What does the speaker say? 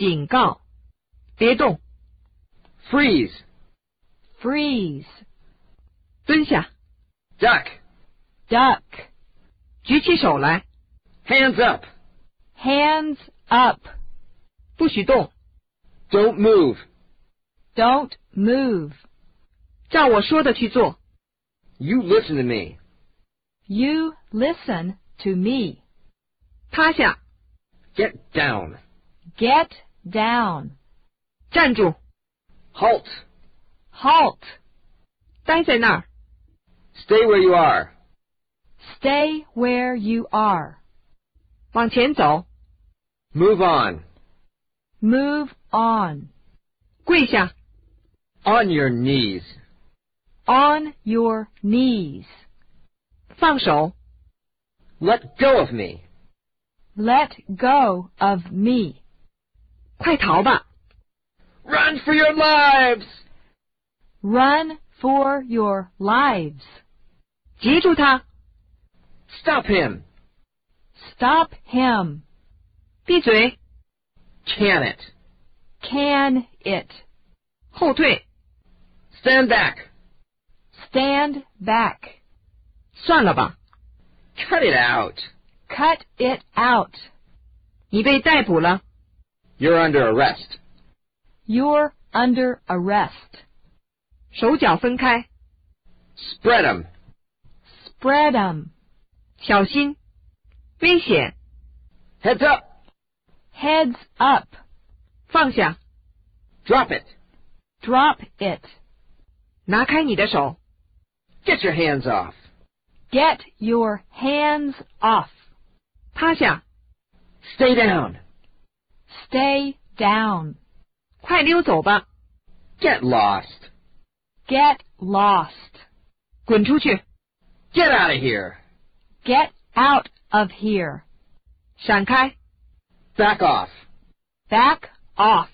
警告，别动， Freeze. freeze, 蹲下， Duck. duck, 举起手来， Hands up. hands up, 不许动， Don't move. don't move. 照我说的去做， You listen to me. You listen to me. 趴下， Get down. Get down. 站住， Halt. Halt. 待在那儿， Stay where you are. Stay where you are. 往前走， Move on. Move on. 跪下， On your knees. On your knees. 放手， Let go of me. Let go of me. 快逃吧， Run for your lives. Run for your lives. 截住他， Stop him. Stop him. 闭嘴， Can it. Can it. 后退， Stand back. Stand back. 算了吧， Cut it out. Cut it out. 你被逮捕了， You're under arrest. You're under arrest. 手脚分开， Spread 'em. Spread 'em. 小心，危险， Heads up. Heads up. 放下， Drop it. Drop it. 拿开你的手， Get your hands off. Get your hands off. 趴下， Stay down. Stay down. 快溜走吧， Get lost. Get lost. 滚出去， Get out of here. Get out of here. 闪开， Back off. Back off.